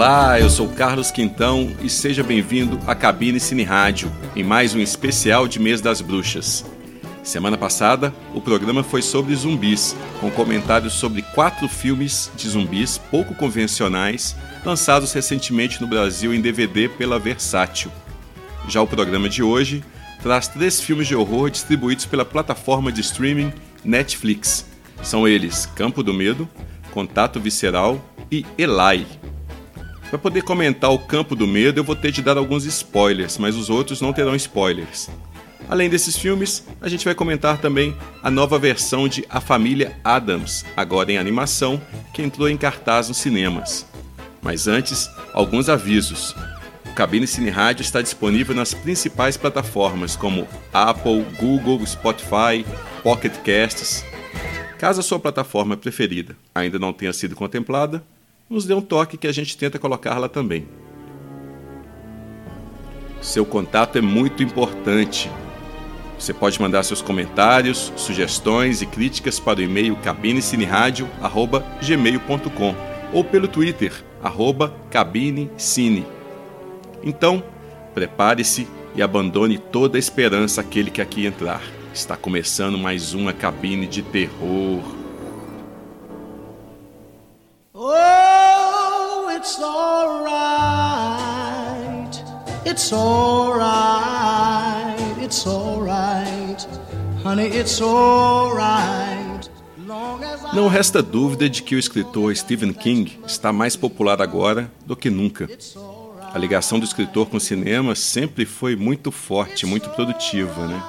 Olá, eu sou Carlos Quintão e seja bem-vindo à Cabine Cine Rádio, em mais um especial de Mês das Bruxas. Semana passada, o programa foi sobre zumbis, com comentários sobre quatro filmes de zumbis pouco convencionais lançados recentemente no Brasil em DVD pela Versátil. Já o programa de hoje traz três filmes de horror distribuídos pela plataforma de streaming Netflix. São eles Campo do Medo, Contato Visceral e Eli. Para poder comentar o Campo do Medo, eu vou ter de dar alguns spoilers, mas os outros não terão spoilers. Além desses filmes, a gente vai comentar também a nova versão de A Família Adams, agora em animação, que entrou em cartaz nos cinemas. Mas antes, alguns avisos. O Cabine Cine Rádio está disponível nas principais plataformas como Apple, Google, Spotify, Pocket Casts. Caso a sua plataforma preferida ainda não tenha sido contemplada, nos dê um toque que a gente tenta colocar lá também. Seu contato é muito importante. Você pode mandar seus comentários, sugestões e críticas para o e-mail cabinecineradio@gmail.com ou pelo Twitter @cabinecine. Então, prepare-se e abandone toda a esperança aquele que aqui entrar. Está começando mais uma cabine de terror. It's alright. It's alright. It's alright. Honey, it's alright. Não resta dúvida de que o escritor Stephen King está mais popular agora do que nunca. A ligação do escritor com o cinema sempre foi muito forte, muito produtiva, né?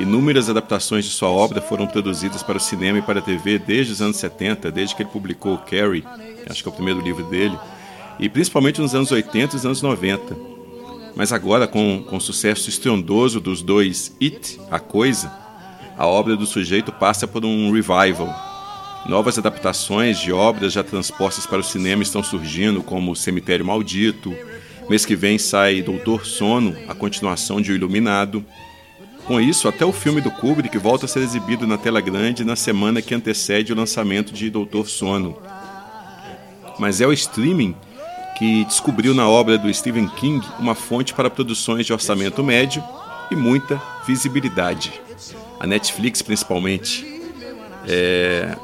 Inúmeras adaptações de sua obra foram produzidas para o cinema e para a TV desde os anos 70, desde que ele publicou Carrie, acho que é o primeiro livro dele, e principalmente nos anos 80 e nos anos 90. Mas agora, com, com o sucesso estrondoso dos dois It, A Coisa, a obra do sujeito passa por um revival. Novas adaptações de obras já transpostas para o cinema estão surgindo, como Cemitério Maldito. Mês que vem sai Doutor Sono, a continuação de O Iluminado. Com isso, até o filme do Kubrick volta a ser exibido na tela grande na semana que antecede o lançamento de Doutor Sono. Mas é o streaming que descobriu na obra do Stephen King uma fonte para produções de orçamento médio e muita visibilidade. A Netflix, principalmente, é,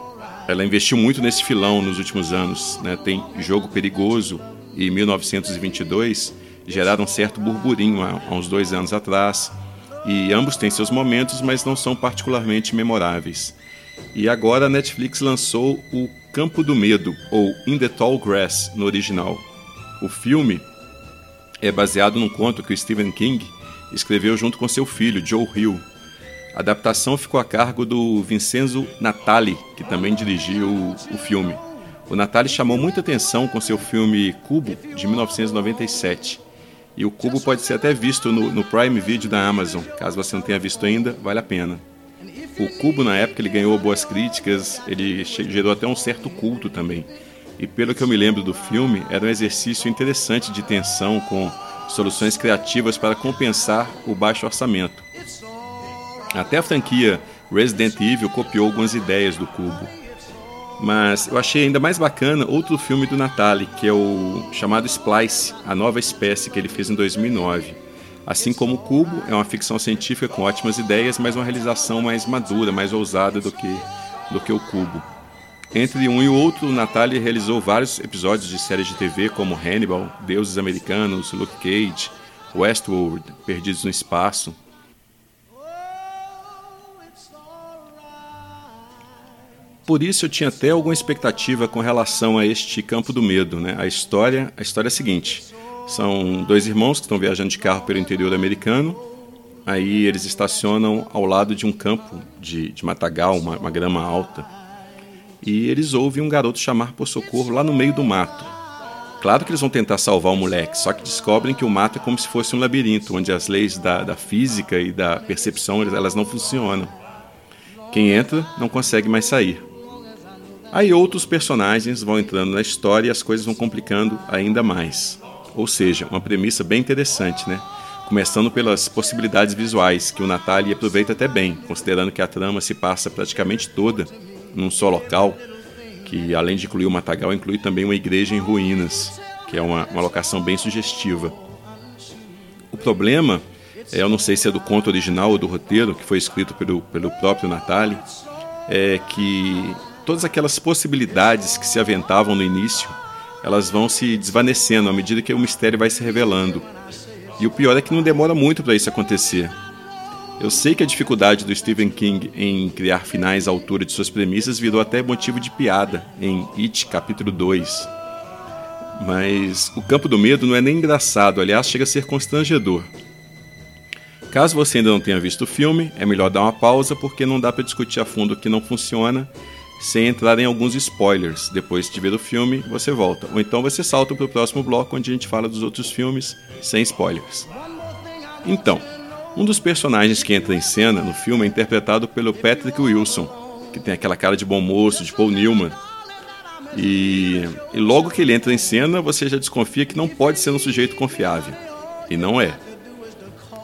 ela investiu muito nesse filão nos últimos anos. Né? Tem Jogo Perigoso e 1922 geraram um certo burburinho há, há uns dois anos atrás. E ambos têm seus momentos, mas não são particularmente memoráveis. E agora a Netflix lançou o Campo do Medo, ou In the Tall Grass no original, o filme é baseado num conto que o Stephen King escreveu junto com seu filho, Joe Hill. A adaptação ficou a cargo do Vincenzo Natali, que também dirigiu o filme. O Natali chamou muita atenção com seu filme Cubo, de 1997. E o Cubo pode ser até visto no, no, Prime Video da Amazon. Caso você não tenha visto ainda, vale a pena. O Cubo, na época, ele ganhou boas críticas, ele gerou até um certo culto também. E pelo que eu me lembro do filme, era um exercício interessante de tensão com soluções criativas para compensar o baixo orçamento. Até a franquia Resident Evil copiou algumas ideias do Cubo. Mas eu achei ainda mais bacana outro filme do Natali, que é o chamado Splice, a nova espécie que ele fez em 2009. Assim como o Cubo, é uma ficção científica com ótimas ideias, mas uma realização mais madura, mais ousada do que, do que o Cubo. Entre um e outro, Natalie realizou vários episódios de séries de TV como Hannibal, Deuses Americanos, Luke Cage, Westworld, Perdidos no Espaço. Por isso eu tinha até alguma expectativa com relação a este campo do medo, né? A história, a história é a seguinte: são dois irmãos que estão viajando de carro pelo interior americano. Aí eles estacionam ao lado de um campo de, de matagal, uma, uma grama alta e eles ouvem um garoto chamar por socorro lá no meio do mato. Claro que eles vão tentar salvar o moleque, só que descobrem que o mato é como se fosse um labirinto, onde as leis da, da física e da percepção elas não funcionam. Quem entra não consegue mais sair. Aí outros personagens vão entrando na história e as coisas vão complicando ainda mais. Ou seja, uma premissa bem interessante, né? Começando pelas possibilidades visuais, que o Natalie aproveita até bem, considerando que a trama se passa praticamente toda num só local, que além de incluir o matagal, inclui também uma igreja em ruínas, que é uma, uma locação bem sugestiva. O problema, é, eu não sei se é do conto original ou do roteiro, que foi escrito pelo, pelo próprio Natali, é que todas aquelas possibilidades que se aventavam no início, elas vão se desvanecendo à medida que o mistério vai se revelando. E o pior é que não demora muito para isso acontecer. Eu sei que a dificuldade do Stephen King em criar finais à altura de suas premissas virou até motivo de piada em It, capítulo 2. Mas o campo do medo não é nem engraçado, aliás, chega a ser constrangedor. Caso você ainda não tenha visto o filme, é melhor dar uma pausa porque não dá para discutir a fundo o que não funciona sem entrar em alguns spoilers. Depois de ver o filme, você volta. Ou então você salta para o próximo bloco onde a gente fala dos outros filmes sem spoilers. Então, um dos personagens que entra em cena no filme é interpretado pelo Patrick Wilson, que tem aquela cara de bom moço, de Paul Newman. E, e logo que ele entra em cena, você já desconfia que não pode ser um sujeito confiável. E não é.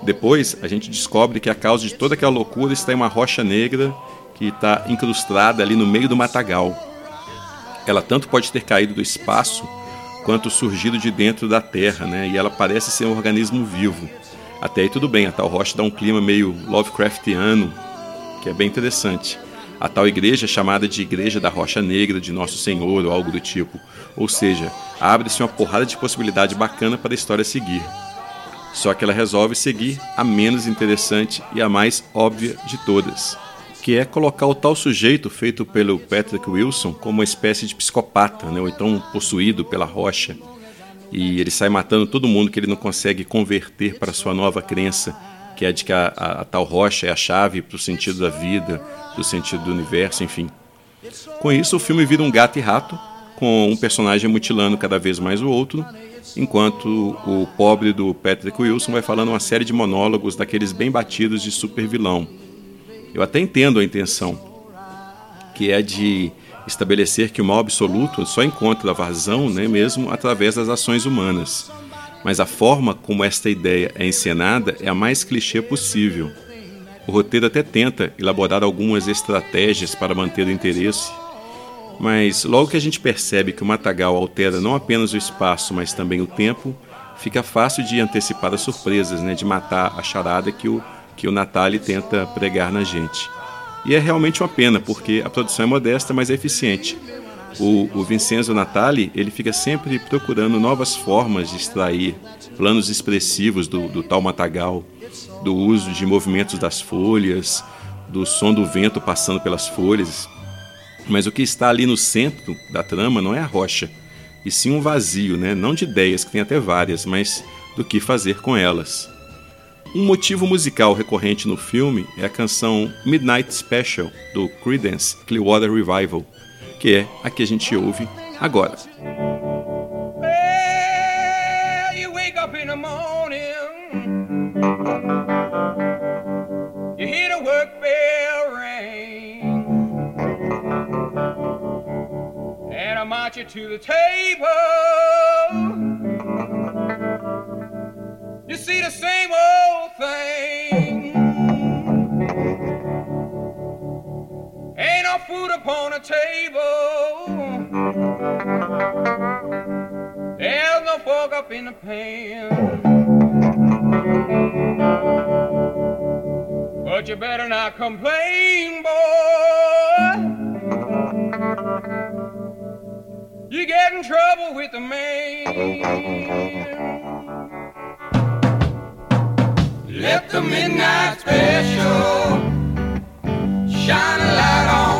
Depois, a gente descobre que a causa de toda aquela loucura está em uma rocha negra que está incrustada ali no meio do matagal. Ela tanto pode ter caído do espaço quanto surgido de dentro da terra, né? E ela parece ser um organismo vivo. Até aí tudo bem, a tal rocha dá um clima meio Lovecraftiano, que é bem interessante. A tal igreja é chamada de Igreja da Rocha Negra de Nosso Senhor ou algo do tipo. Ou seja, abre-se uma porrada de possibilidade bacana para a história seguir. Só que ela resolve seguir a menos interessante e a mais óbvia de todas que é colocar o tal sujeito feito pelo Patrick Wilson como uma espécie de psicopata, né, ou então possuído pela rocha. E ele sai matando todo mundo que ele não consegue converter para sua nova crença, que é de que a, a, a tal rocha é a chave para o sentido da vida, do sentido do universo, enfim. Com isso, o filme vira um gato e rato, com um personagem mutilando cada vez mais o outro, enquanto o pobre do Patrick Wilson vai falando uma série de monólogos daqueles bem batidos de super vilão eu até entendo a intenção, que é de estabelecer que o mal absoluto só encontra vazão né, mesmo através das ações humanas. Mas a forma como esta ideia é encenada é a mais clichê possível. O roteiro até tenta elaborar algumas estratégias para manter o interesse, mas logo que a gente percebe que o matagal altera não apenas o espaço, mas também o tempo, fica fácil de antecipar as surpresas, né, de matar a charada que o que o Natali tenta pregar na gente. E é realmente uma pena, porque a produção é modesta, mas é eficiente. O, o Vincenzo Natali ele fica sempre procurando novas formas de extrair planos expressivos do, do tal matagal, do uso de movimentos das folhas, do som do vento passando pelas folhas. Mas o que está ali no centro da trama não é a rocha, e sim um vazio, né? não de ideias, que tem até várias, mas do que fazer com elas. Um motivo musical recorrente no filme é a canção Midnight Special do Creedence Clearwater Revival, que é a que a gente ouve agora. to the table. You see the same old upon the table. There's no fork up in the pan. But you better not complain, boy. You get in trouble with the man. Let the midnight special shine a light on.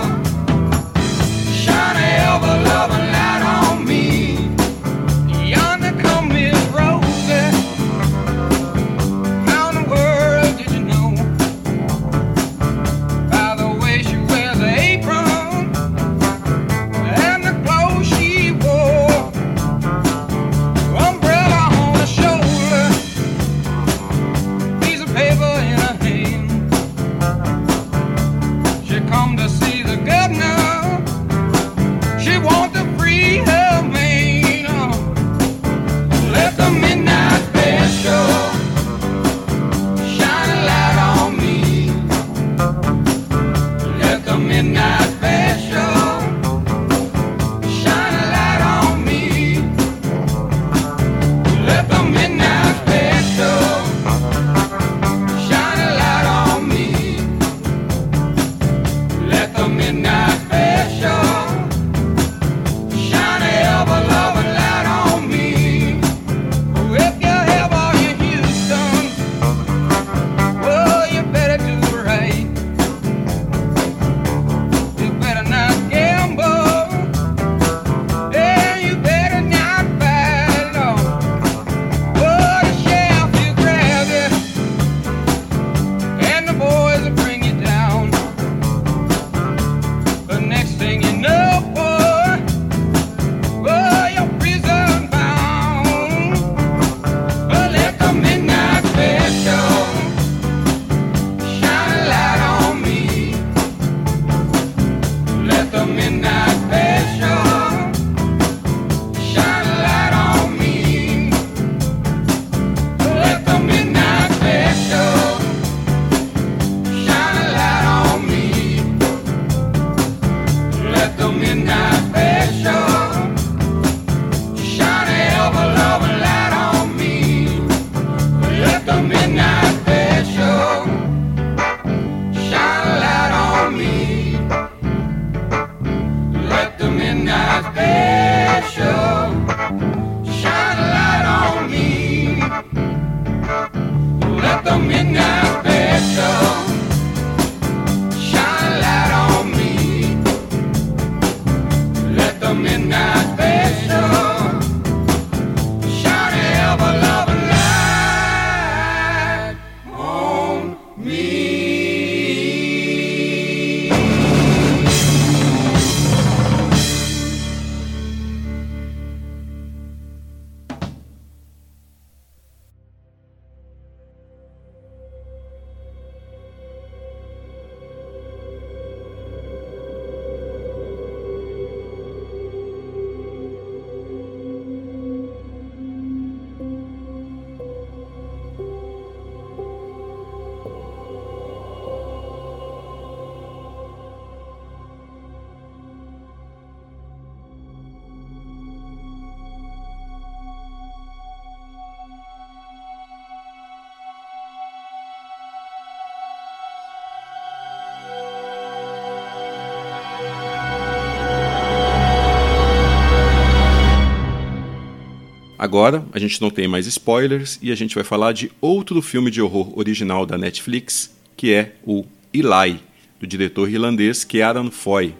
agora a gente não tem mais spoilers e a gente vai falar de outro filme de horror original da Netflix, que é o Eli, do diretor irlandês Kieran Foy.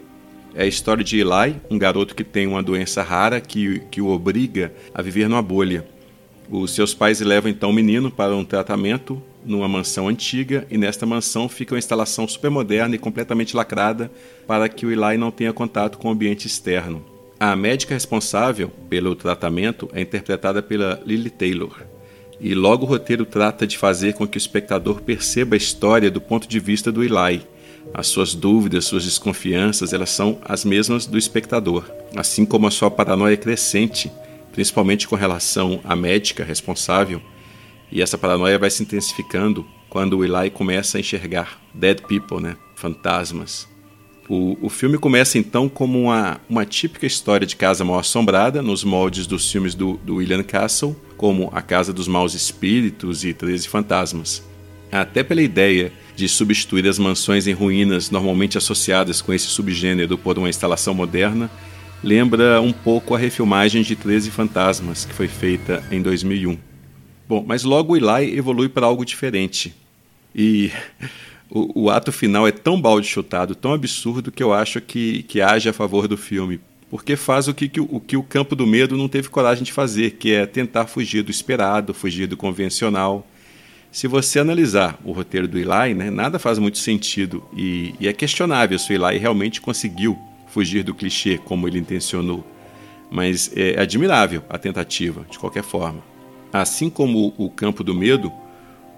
É a história de Eli, um garoto que tem uma doença rara que, que o obriga a viver numa bolha. Os seus pais levam então o menino para um tratamento numa mansão antiga e nesta mansão fica uma instalação super moderna e completamente lacrada para que o Eli não tenha contato com o ambiente externo. A médica responsável pelo tratamento é interpretada pela Lily Taylor. E logo o roteiro trata de fazer com que o espectador perceba a história do ponto de vista do Eli. As suas dúvidas, suas desconfianças, elas são as mesmas do espectador, assim como a sua paranoia crescente, principalmente com relação à médica responsável. E essa paranoia vai se intensificando quando o Eli começa a enxergar dead people, né? fantasmas, o, o filme começa então como uma, uma típica história de casa mal assombrada, nos moldes dos filmes do, do William Castle, como A Casa dos Maus Espíritos e Treze Fantasmas. Até pela ideia de substituir as mansões em ruínas normalmente associadas com esse subgênero por uma instalação moderna, lembra um pouco a refilmagem de Treze Fantasmas, que foi feita em 2001. Bom, mas logo o Eli evolui para algo diferente. E o, o, ato final é tão balde chutado, tão absurdo, que eu acho que, que age a favor do filme. Porque faz o que, que, o que o campo do medo não teve coragem de fazer, que é tentar fugir do esperado, fugir do convencional. Se você analisar o roteiro do Eli, né, nada faz muito sentido e, e é questionável se o Eli realmente conseguiu fugir do clichê como ele intencionou. Mas é admirável a tentativa, de qualquer forma. Assim como o campo do medo,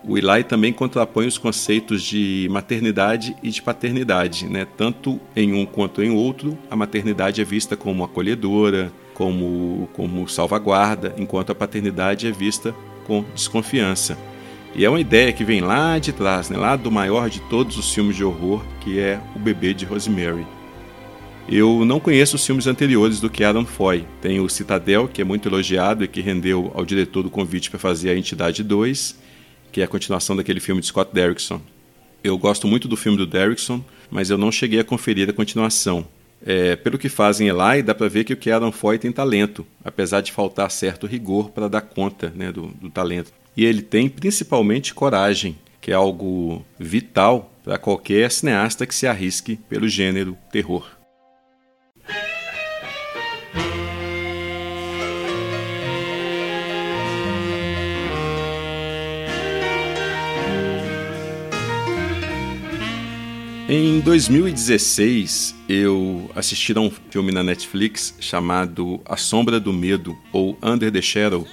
o Eli também contrapõe os conceitos de maternidade e de paternidade, né? Tanto em um quanto em outro, a maternidade é vista como acolhedora, como, como salvaguarda, enquanto a paternidade é vista com desconfiança. E é uma ideia que vem lá de trás, né? lá do maior de todos os filmes de horror, que é O Bebê de Rosemary. Eu não conheço os filmes anteriores do que Adam Foy. Tem o Citadel, que é muito elogiado e que rendeu ao diretor o convite para fazer a Entidade 2, que é a continuação daquele filme de Scott Derrickson. Eu gosto muito do filme do Derrickson, mas eu não cheguei a conferir a continuação. É, pelo que fazem Eli, dá para ver que o Adam Foy tem talento, apesar de faltar certo rigor para dar conta né, do, do talento. E ele tem principalmente coragem, que é algo vital para qualquer cineasta que se arrisque pelo gênero terror. Em 2016, eu assisti a um filme na Netflix chamado A Sombra do Medo, ou Under the Shadow,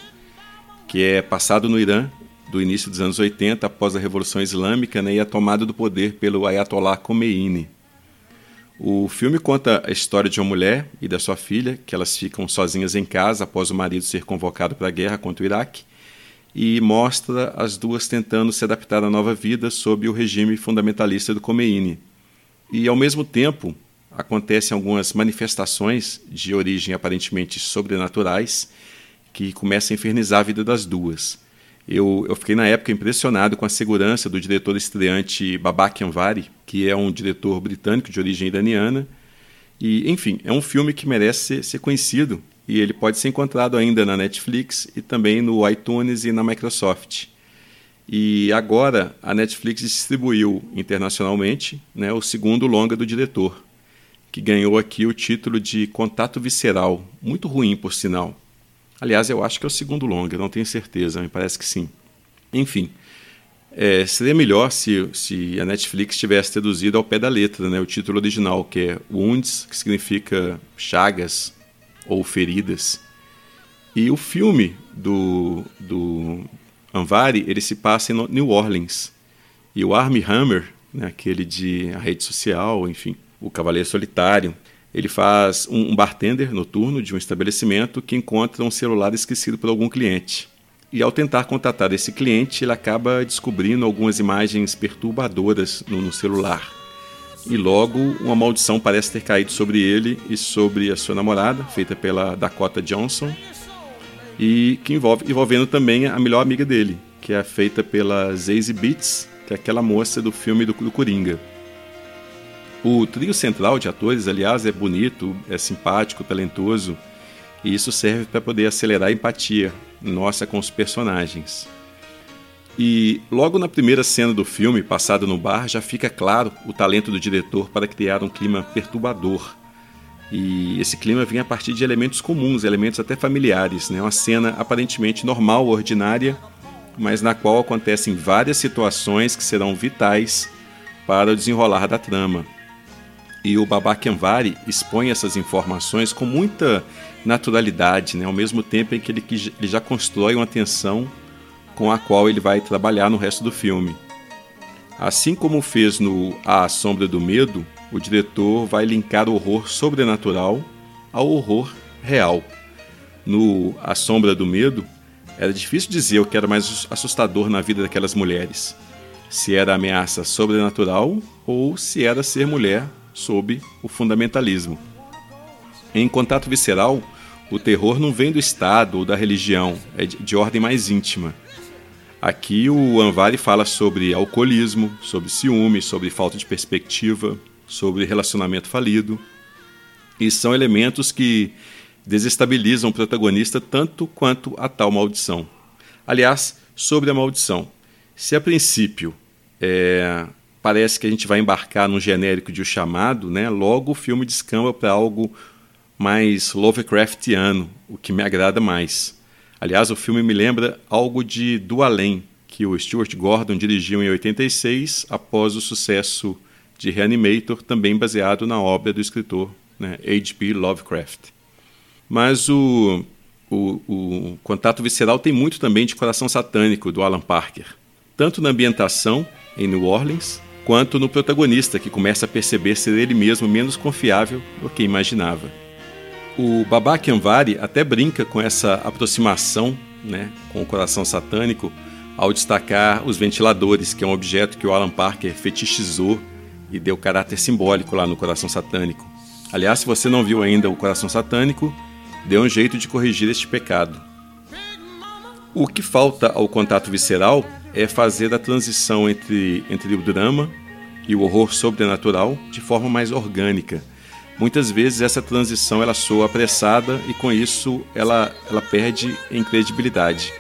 que é passado no Irã do início dos anos 80, após a Revolução Islâmica né, e a tomada do poder pelo Ayatollah Khomeini. O filme conta a história de uma mulher e da sua filha, que elas ficam sozinhas em casa após o marido ser convocado para a guerra contra o Iraque, e mostra as duas tentando se adaptar à nova vida sob o regime fundamentalista do Khomeini. E, ao mesmo tempo, acontecem algumas manifestações de origem aparentemente sobrenaturais que começam a infernizar a vida das duas. Eu, eu fiquei na época impressionado com a segurança do diretor estreante Babak Anvari, que é um diretor britânico de origem iraniana. E, enfim, é um filme que merece ser, ser conhecido e ele pode ser encontrado ainda na Netflix e também no iTunes e na Microsoft. E agora a Netflix distribuiu internacionalmente né, o segundo longa do diretor, que ganhou aqui o título de Contato Visceral, muito ruim por sinal. Aliás, eu acho que é o segundo longa, não tenho certeza, me parece que sim. Enfim, é, seria melhor se, se a Netflix tivesse traduzido ao pé da letra né, o título original, que é Wounds, que significa chagas, ou feridas. E o filme do, do Anvari, ele se passa em New Orleans. E o Armie Hammer, né, aquele de a rede social, enfim, o Cavaleiro Solitário, ele faz um, um bartender noturno de um estabelecimento que encontra um celular esquecido por algum cliente. E ao tentar contatar esse cliente, ele acaba descobrindo algumas imagens perturbadoras no, no celular e logo uma maldição parece ter caído sobre ele e sobre a sua namorada, feita pela Dakota Johnson, e que envolve envolvendo também a melhor amiga dele, que é feita pela Zazie Beetz, que é aquela moça do filme do, do Coringa. O trio central de atores, aliás, é bonito, é simpático, talentoso, E isso serve para poder acelerar a empatia nossa com os personagens. E logo na primeira cena do filme, passado no bar, já fica claro o talento do diretor para criar um clima perturbador. E esse clima vem a partir de elementos comuns, elementos até familiares, né? Uma cena aparentemente normal, ordinária, mas na qual acontecem várias situações que serão vitais para o desenrolar da trama. E o Babak Anvari expõe essas informações com muita naturalidade, né? ao mesmo tempo em que ele já constrói uma tensão com a qual ele vai trabalhar no resto do filme. Assim como fez no A Sombra do Medo, o diretor vai linkar o horror sobrenatural ao horror real. No A Sombra do Medo, era difícil dizer o que era mais assustador na vida daquelas mulheres. Se era ameaça sobrenatural ou se era ser mulher sob o fundamentalismo. Em Contato Visceral, o terror não vem do Estado ou da religião, é de ordem mais íntima. Aqui o Anvari fala sobre alcoolismo, sobre ciúme, sobre falta de perspectiva, sobre relacionamento falido. E são elementos que desestabilizam o protagonista tanto quanto a tal maldição. Aliás, sobre a maldição. Se a princípio é, parece que a gente vai embarcar num genérico de O Chamado, né? logo o filme descamba para algo mais Lovecraftiano, o que me agrada mais. Aliás, o filme me lembra algo de Do Além, que o Stuart Gordon dirigiu em 86 após o sucesso de Reanimator, também baseado na obra do escritor né, H.P. Lovecraft. Mas o, o, o Contato Visceral tem muito também de Coração Satânico, do Alan Parker, tanto na ambientação em New Orleans, quanto no protagonista, que começa a perceber ser ele mesmo menos confiável do que imaginava. O Babak Anvari até brinca com essa aproximação né, com o coração satânico ao destacar os ventiladores, que é um objeto que o Alan Parker fetichizou e deu caráter simbólico lá no Coração Satânico. Aliás, se você não viu ainda o Coração Satânico, dê um jeito de corrigir este pecado. O que falta ao contato visceral é fazer a transição entre, entre o drama e o horror sobrenatural de forma mais orgânica. Muitas vezes essa transição ela soa apressada e com isso ela, ela perde em credibilidade.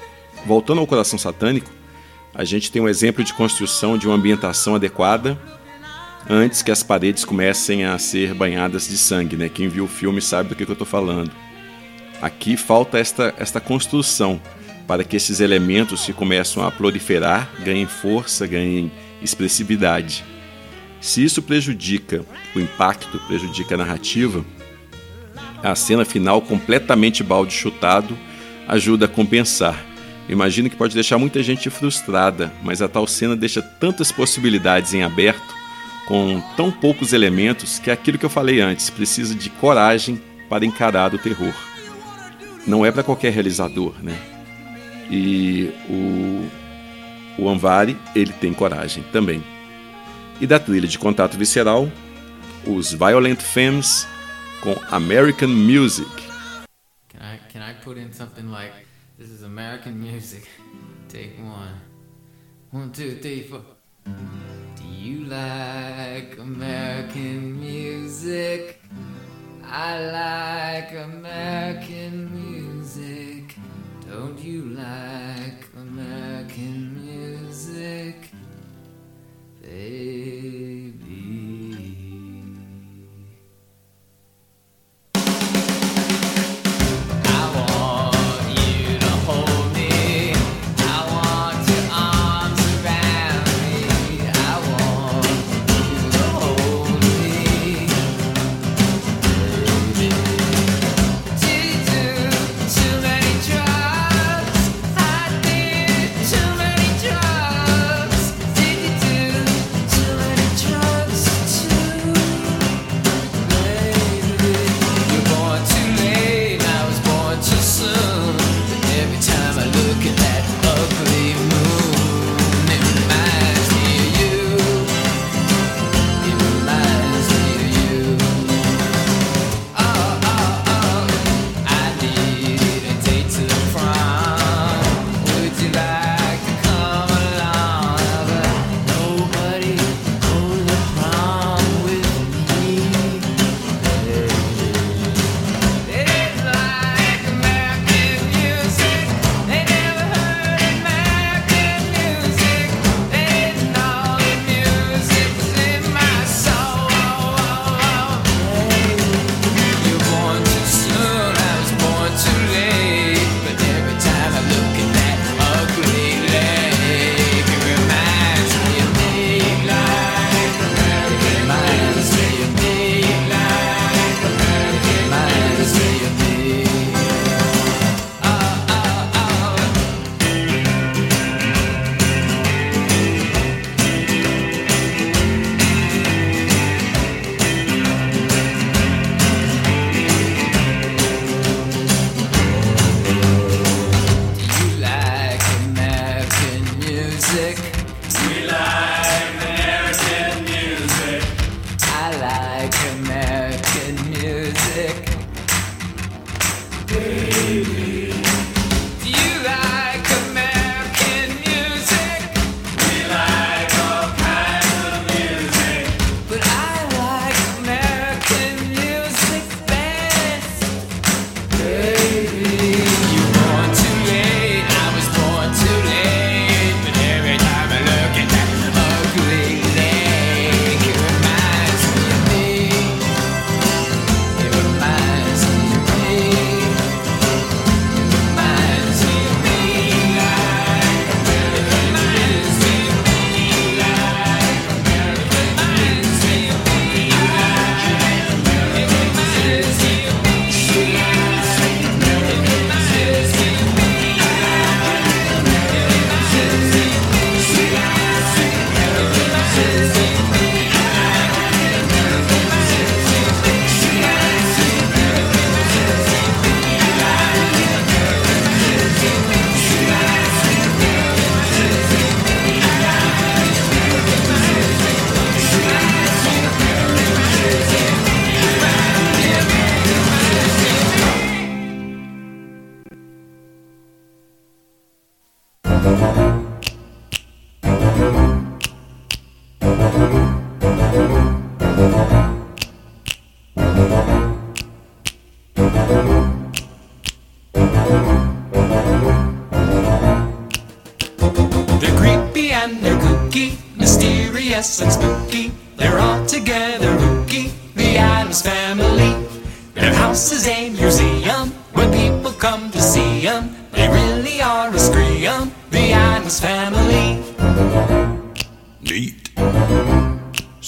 Voltando ao coração satânico, a gente tem um exemplo de construção de uma ambientação adequada antes que as paredes comecem a ser banhadas de sangue. Né? Quem viu o filme sabe do que, que eu estou falando. Aqui falta esta, esta construção para que esses elementos que começam a proliferar ganhem força, ganhem expressividade. Se isso prejudica o impacto, prejudica a narrativa, a cena final completamente balde chutado ajuda a compensar. Imagino que pode deixar muita gente frustrada, mas a tal cena deixa tantas possibilidades em aberto, com tão poucos elementos, que é aquilo que eu falei antes, precisa de coragem para encarar o terror. Não é para qualquer realizador, né? E o, o Anvari, ele tem coragem também. E da trilha de contato visceral, os Violent Femmes com American Music. Can I, can I put in something like, this is American music, take one, one, two, three, four. Do you like American music? I like American music. Don't you like American music, Amen.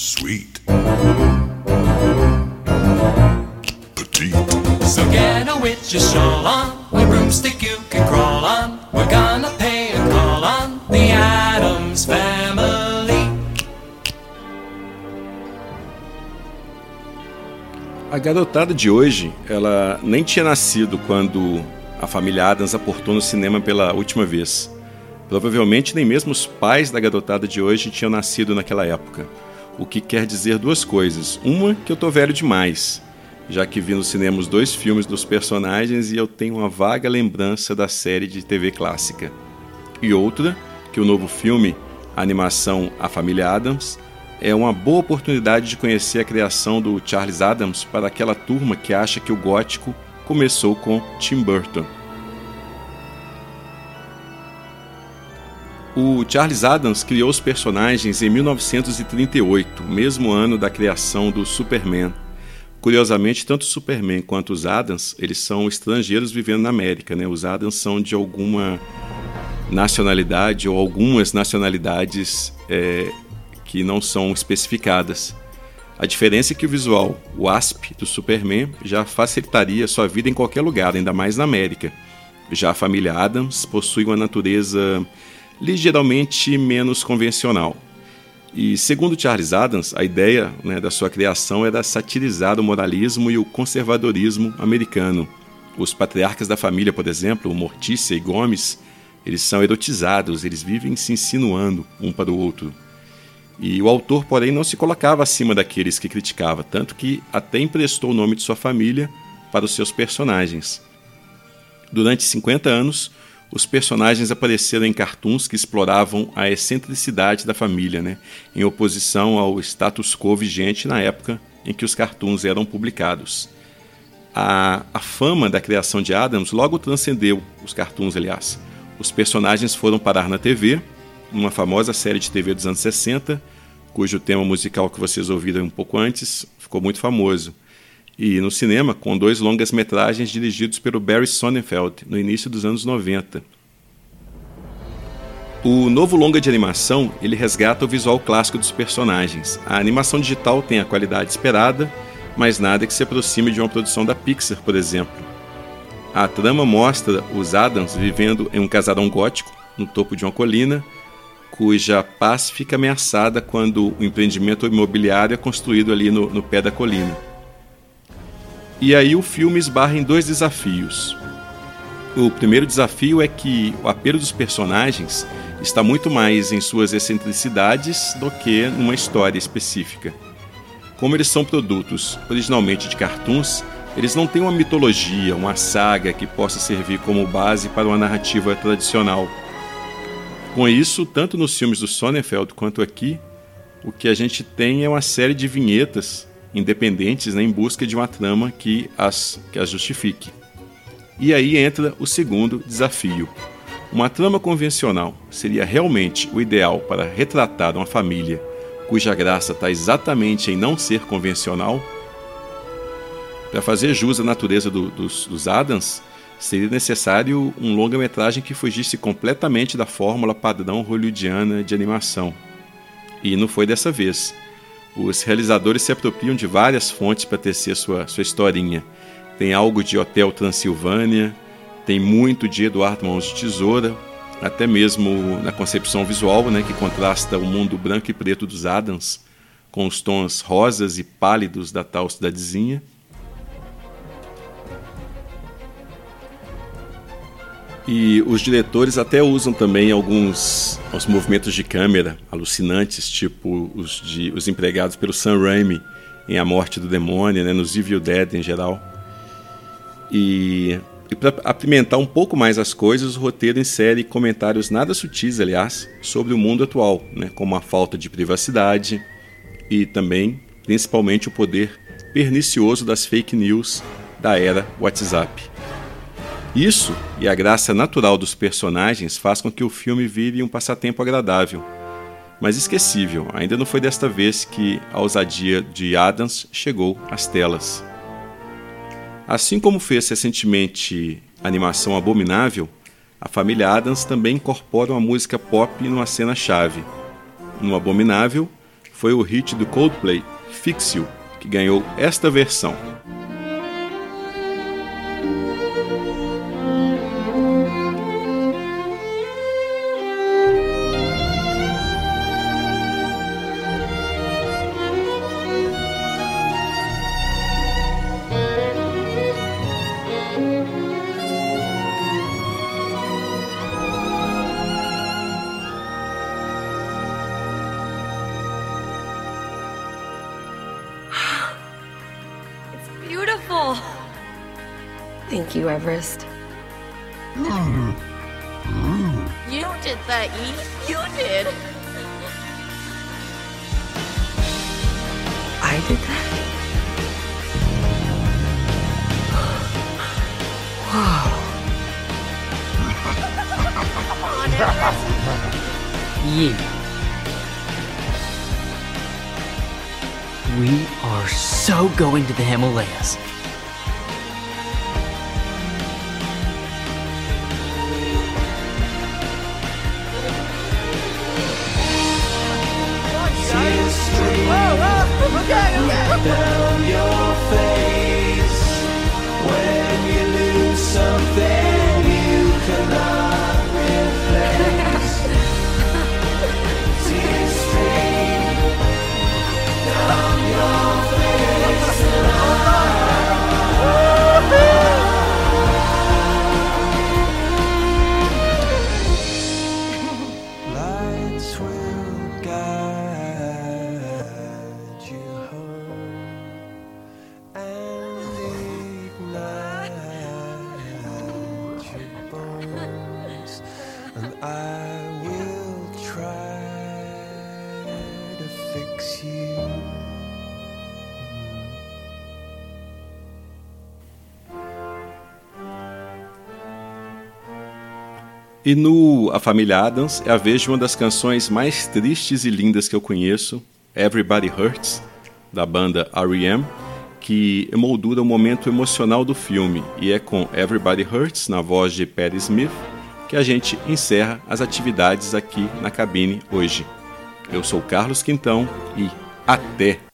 Sweet. Petite. So get a witch's shawl on, a broomstick you can crawl on. We're gonna pay a call on the Adams family. A garotada de hoje, ela nem tinha nascido quando a família Adams aportou no cinema pela última vez. Provavelmente nem mesmo os pais da garotada de hoje tinham nascido naquela época. O que quer dizer duas coisas. Uma, que eu tô velho demais, já que vi no cinema os dois filmes dos personagens e eu tenho uma vaga lembrança da série de TV clássica. E outra, que o novo filme, a animação A Família Adams, é uma boa oportunidade de conhecer a criação do Charles Adams para aquela turma que acha que o gótico começou com Tim Burton. O Charles Adams criou os personagens em 1938, mesmo ano da criação do Superman. Curiosamente, tanto o Superman quanto os Adams, eles são estrangeiros vivendo na América, né? Os Adams são de alguma nacionalidade ou algumas nacionalidades é, que não são especificadas. A diferença é que o visual, o ASP do Superman, já facilitaria sua vida em qualquer lugar, ainda mais na América. Já a família Adams possui uma natureza ligeiramente menos convencional. E segundo Charles Adams, a ideia né, da sua criação era satirizar o moralismo e o conservadorismo americano. Os patriarcas da família, por exemplo, Mortícia e Gomes, eles são erotizados, eles vivem se insinuando um para o outro. E o autor, porém, não se colocava acima daqueles que criticava, tanto que até emprestou o nome de sua família para os seus personagens. Durante 50 anos, os personagens apareceram em cartoons que exploravam a excentricidade da família, né, em oposição ao status quo vigente na época em que os cartoons eram publicados. A, a fama da criação de Adams logo transcendeu os cartoons, aliás. Os personagens foram parar na TV, numa famosa série de TV dos anos 60, cujo tema musical que vocês ouviram um pouco antes ficou muito famoso. E no cinema, com dois longas-metragens dirigidos pelo Barry Sonnenfeld no início dos anos 90. O novo longa de animação, ele resgata o visual clássico dos personagens. A animação digital tem a qualidade esperada, mas nada que se aproxime de uma produção da Pixar, por exemplo. A trama mostra os Adams vivendo em um casarão gótico, no topo de uma colina, cuja paz fica ameaçada quando o empreendimento imobiliário é construído ali no, no pé da colina. E aí o filme esbarra em dois desafios. O primeiro desafio é que o apelo dos personagens está muito mais em suas excentricidades do que numa história específica. Como eles são produtos originalmente de cartoons, eles não têm uma mitologia, uma saga que possa servir como base para uma narrativa tradicional. Com isso, tanto nos filmes do Sonnenfeld quanto aqui, o que a gente tem é uma série de vinhetas independentes né, em busca de uma trama que as, que as justifique. E aí entra o segundo desafio. Uma trama convencional seria realmente o ideal para retratar uma família cuja graça está exatamente em não ser convencional? Para fazer jus à natureza do, dos, dos Adams, seria necessário um longa-metragem que fugisse completamente da fórmula padrão hollywoodiana de animação. E não foi dessa vez. Os realizadores se apropriam de várias fontes para tecer sua, sua historinha. Tem algo de Hotel Transilvânia, tem muito de Eduardo Mãos de Tesoura, até mesmo na concepção visual, né, que contrasta o mundo branco e preto dos Adams com os tons rosas e pálidos da tal cidadezinha. E os diretores até usam também alguns os movimentos de câmera alucinantes, tipo os, de, os empregados pelo Sam Raimi em A Morte do Demônio, né, nos Evil Dead em geral. E, e para apimentar um pouco mais as coisas, o roteiro insere comentários nada sutis, aliás, sobre o mundo atual, né, como a falta de privacidade e também, principalmente, o poder pernicioso das fake news da era WhatsApp. Isso e a graça natural dos personagens faz com que o filme vire um passatempo agradável. mas esquecível. Ainda não foi desta vez que a ousadia de Adams chegou às telas. Assim como fez recentemente a animação Abominável, a família Adams também incorpora uma música pop numa cena chave. No Abominável, foi o hit do Coldplay, Fix You, que ganhou esta versão. Everest. E no A Família Adams é a vez de uma das canções mais tristes e lindas que eu conheço, Everybody Hurts, da banda R.E.M., que emoldura o momento emocional do filme, e é com Everybody Hurts, na voz de Patti Smith, que a gente encerra as atividades aqui na cabine hoje. Eu sou Carlos Quintão e até!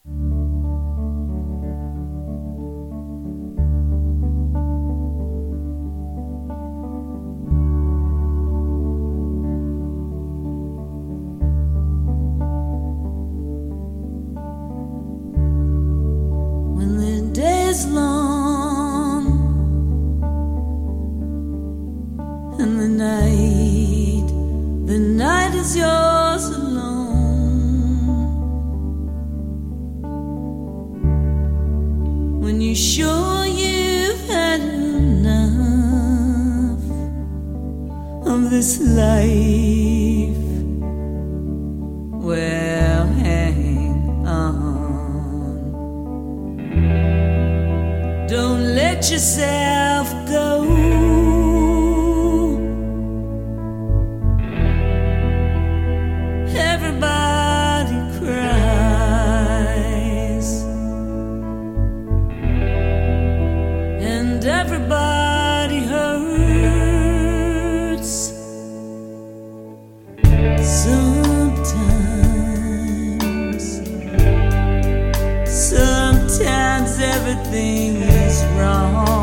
Something is wrong.